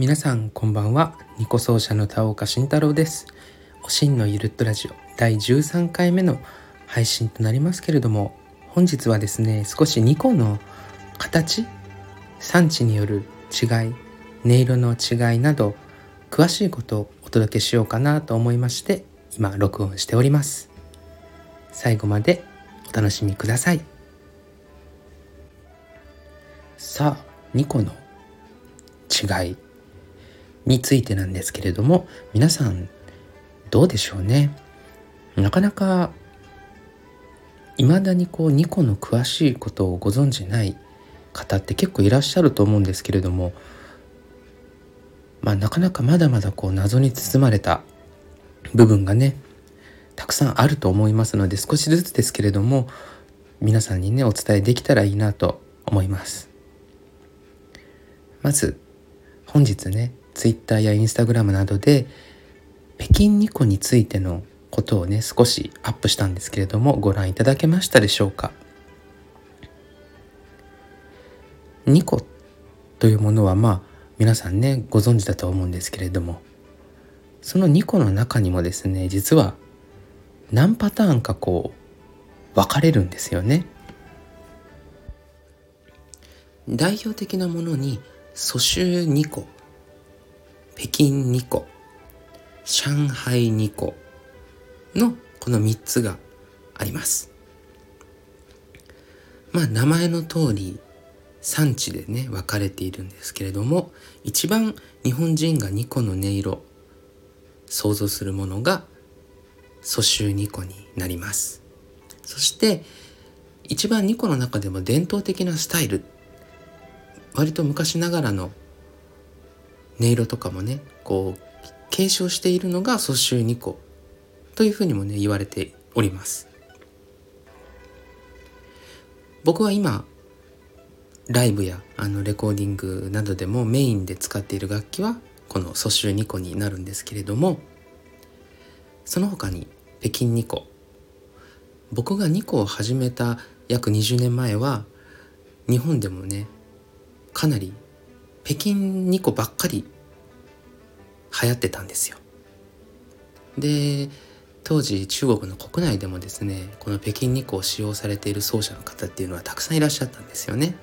皆さんこんばんは。ニコ奏者の田岡慎太郎です。おしんのゆるっとラジオ第13回目の配信となりますけれども本日はですね少しニコの形産地による違い音色の違いなど詳しいことをお届けしようかなと思いまして今録音しております。最後までお楽しみください。さあニコの違い。についてなんですけれども皆さんどうでしょうね？なかなか未だにこうニコの詳しいことをご存じない方って結構いらっしゃると思うんですけれどもまあなかなかまだまだこう謎に包まれた部分がねたくさんあると思いますので少しずつですけれども皆さんにねお伝えできたらいいなと思います。まず本日ね Twitter や Instagram などで北京ニコについてのことをね少しアップしたんですけれどもご覧いただけましたでしょうかニコというものはまあ皆さんねご存知だと思うんですけれどもその2個の中にもですね実は何パターンかこう分かれるんですよね。代表的なものに蘇州2個北京2個上海2個のこの3つがあります。まあ名前の通り産地でね分かれているんですけれども一番日本人が2個の音色想像するものが蘇州2個になりますそして一番2個の中でも伝統的なスタイル割と昔ながらの音色とかもねこう継承しているのが蘇州2個というふうにもね言われております。僕は今ライブやあのレコーディングなどでもメインで使っている楽器はこの蘇州2個になるんですけれどもその他に北京2個僕が2個を始めた約20年前は日本でもねかなり北京2個ばっかり流行ってたんですよ。で当時中国の国内でもですねこの北京2個を使用されている奏者の方っていうのはたくさんいらっしゃったんですよね。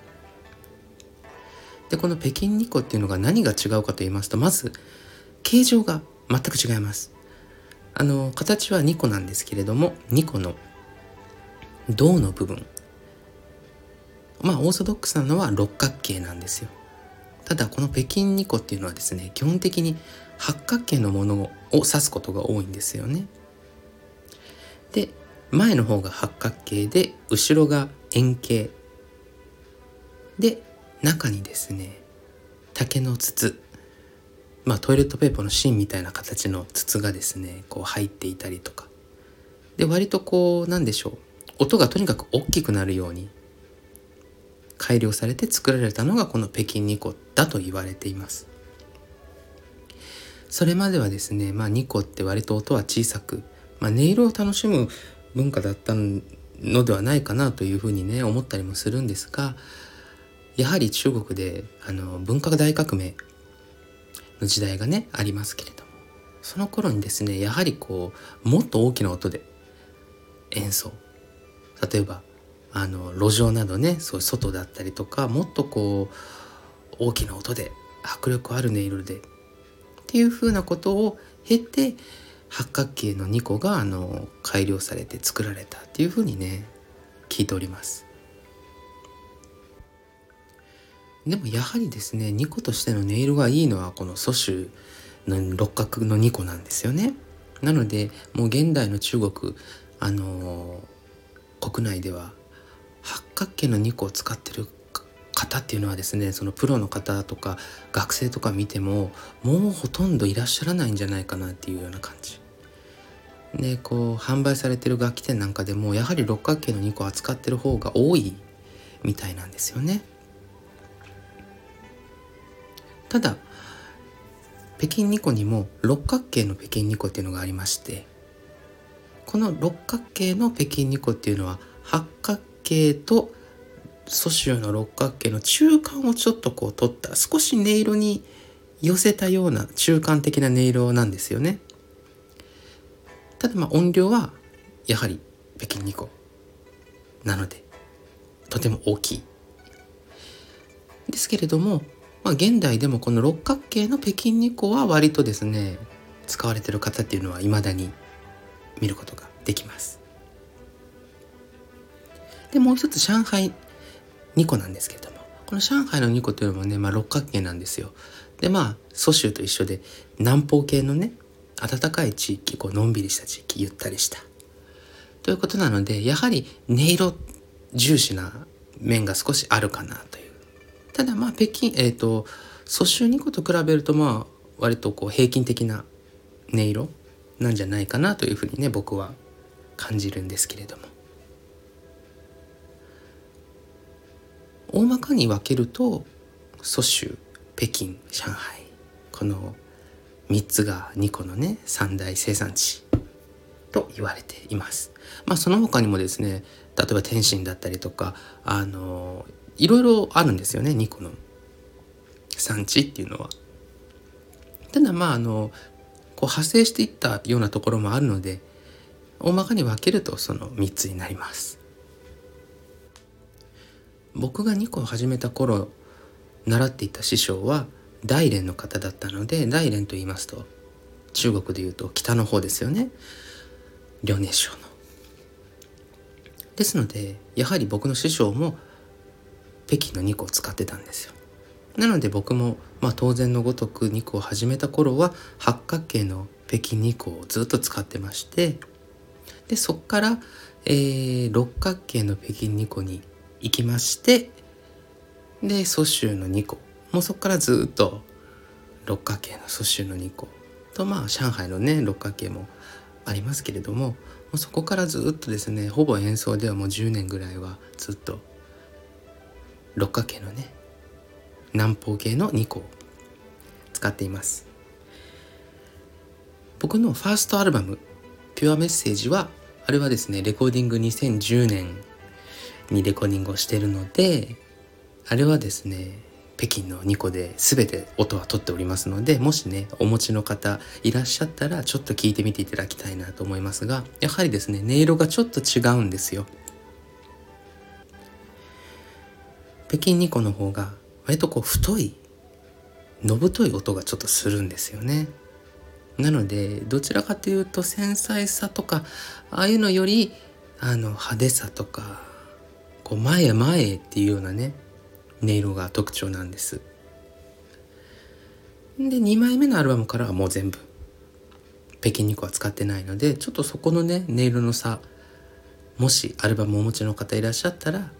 でこの北京2個っていうのが何が違うかと言いますとまず形状が全く違いますあの形は2個なんですけれども2個の銅の部分まあオーソドックスなのは六角形なんですよただこの北京2個っていうのはですね基本的に八角形のものを指すことが多いんですよね。で前の方が八角形で後ろが円形。で中にですね竹の筒。まあトイレットペーパーの芯みたいな形の筒がですねこう入っていたりとか。で割とこうなんでしょう。音がとにかく大きくなるように改良されて作られたのがこの北京2個だと言われています。それまではですねまあ2個って割と音は小さく、まあ、音色を楽しむ文化だったのではないかなというふうにね思ったりもするんですがやはり中国であの文化大革命の時代がねありますけれどもその頃にですねやはりこうもっと大きな音で演奏。例えばあの路上などねそういう外だったりとかもっとこう大きな音で迫力ある音色でっていうふうなことを経て八角形の2個があの改良されて作られたっていうふうにね聞いております。でもやはりですね2個としての音色がいいのはこの蘇州の六角の2個なんですよね。なのでもう現代の中国あのー、国内では八角形の2個を使ってる方っていうのはですねそのプロの方とか学生とか見てももうほとんどいらっしゃらないんじゃないかなっていうような感じ。でこう販売されてる楽器店なんかでもやはり六角形の2個扱ってる方が多いみたいなんですよね。ただ北京2個にも六角形の北京2個っていうのがありましてこの六角形の北京2個っていうのは八角形と蘇州の六角形の中間をちょっとこう取った少し音色に寄せたような中間的な音色なんですよね。ただまあ音量はやはり北京2個なのでとても大きい。ですけれども、まあ、現代でもこの六角形の北京2個は割とですね使われてる方っていうのは未だに見ることができます。でもう一つ上海2個なんですけれども。この上海の2個というのもね、まあ、六角形なんですよ。でまあ蘇州と一緒で南方系のね暖かい地域こうのんびりした地域ゆったりした。ということなのでやはり音色重視な面が少しあるかなという。ただまあ北京えっ、ー、と蘇州2個と比べるとまあ割とこう平均的な音色なんじゃないかなというふうにね僕は感じるんですけれども。大まかに分けると蘇州北京上海この3つが2個のね三大生産地と言われています。まあその他にもですね例えば天津だったりとかあのいろいろあるんですよね2個の産地っていうのは。ただまああのこう派生していったようなところもあるので大まかに分けるとその3つになります。僕が2個を始めた頃習っていた師匠は大連の方だったので大連と言いますと中国でいうと北の方ですよね遼寧省の。ですのでやはり僕の師匠も北京の2個を使ってたんですよ。なので僕も、まあ、当然のごとく2個を始めた頃は八角形の北京2個をずっと使ってましてでそっから、えー、六角形の北京2個に行きましてで蘇州の2個もうそこからずっと六角形の蘇州の2個とまあ上海のね六角形もありますけれどももうそこからずっとですねほぼ演奏ではもう10年ぐらいはずっと六角形のね南方形の2個を使っています。僕のファーストアルバム「ピュアメッセージは」あれはですねレコーディング2010年にレコーディングをしているのであれはですね北京の2個で全て音は取っておりますのでもしねお持ちの方いらっしゃったらちょっと聞いてみていただきたいなと思いますがやはりですね音色がちょっと違うんですよ。北京2個の方が割とこう太いのぶとい音がちょっとするんですよね。なのでどちらかというと繊細さとかああいうのよりあの派手さとかこう前へ前へっていうようなね音色が特徴なんです。で2枚目のアルバムからはもう全部北京2個は使ってないのでちょっとそこのね音色の差もしアルバムをお持ちの方いらっしゃったら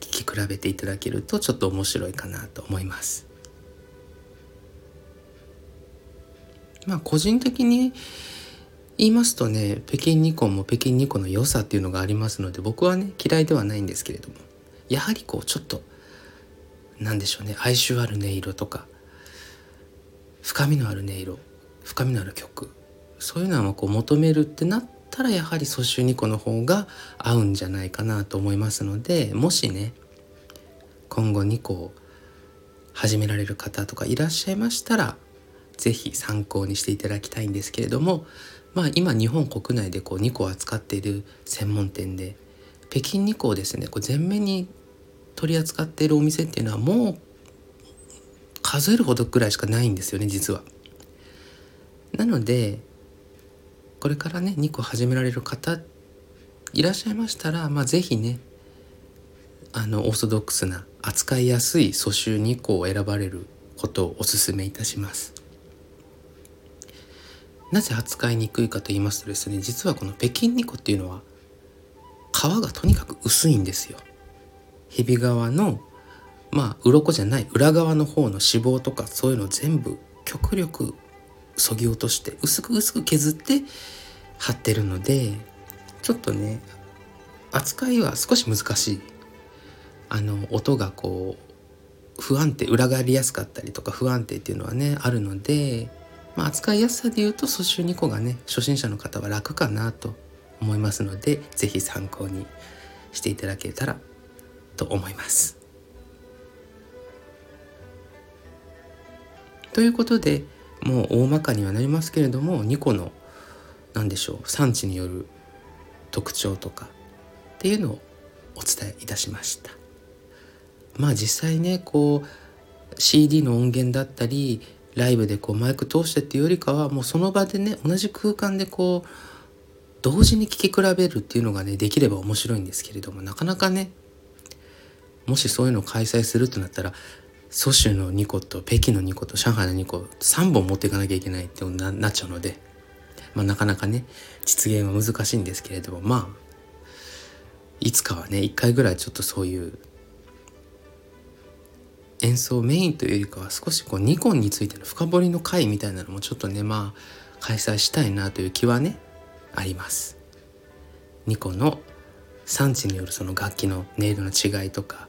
聴き比べていただけるとちょっと面白いかなと思います。まあ個人的に言いますとね北京2個も北京2個の良さっていうのがありますので僕はね嫌いではないんですけれどもやはりこうちょっと何でしょうね哀愁ある音色とか深みのある音色深みのある曲そういうのをこう求めるってなったらやはり蘇州2個の方が合うんじゃないかなと思いますのでもしね今後2個を始められる方とかいらっしゃいましたら是非参考にしていただきたいんですけれどもまあ今日本国内でこう2個扱っている専門店で北京2個をですねこう全面に取り扱っているお店っていうのはもう数えるほどくらいしかないんですよね実は。なのでこれからね2個始められる方いらっしゃいましたら、まあ、是非ねあのオーソドックスな扱いやすい蘇州2個を選ばれることをお勧めいたします。なぜ扱いにくいかと言いますとですね実はこの北京2個っていうのは皮がとにかく薄いんですよ。ひび側のまあ鱗じゃない裏側の方の脂肪とかそういうのを全部極力そぎ落として薄く薄く削って貼ってるのでちょっとね扱いは少し難しいあの音がこう不安定裏返りやすかったりとか不安定っていうのはねあるので、まあ、扱いやすさで言うと蘇州2個がね初心者の方は楽かなと思いますので是非参考にしていただけたらと思います。ということでもう大まかにはなりますけれども2個の何でしょう産地による特徴とかっていうのをお伝えいたしました。まあ実際ねこう CD の音源だったりライブでこうマイク通してっていうよりかはもうその場でね同じ空間でこう同時に聴き比べるっていうのがねできれば面白いんですけれどもなかなかねもしそういうのを開催するとなったら蘇州の2個と北京の2個と上海の2個3本持っていかなきゃいけないってななっちゃうので、まあ、なかなかね実現は難しいんですけれどもまあいつかはね1回ぐらいちょっとそういう演奏メインというよりかは少しこうニコンについての深掘りの回みたいなのもちょっとねまあ開催したいなという気はねあります。ニコンの産地によるその楽器の音色の違いとか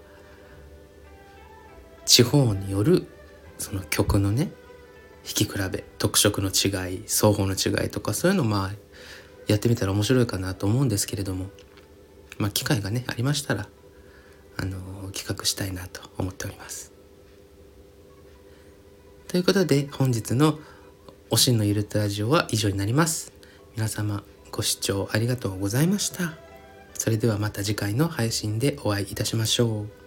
地方によるその曲のね弾き比べ特色の違い奏法の違いとかそういうのまあやってみたら面白いかなと思うんですけれどもまあ機会がねありましたらあの企画したいなと思っております。ということで本日の「おしんのゆるとラジオ」は以上になります。皆様ご視聴ありがとうございました。それではまた次回の配信でお会いいたしましょう。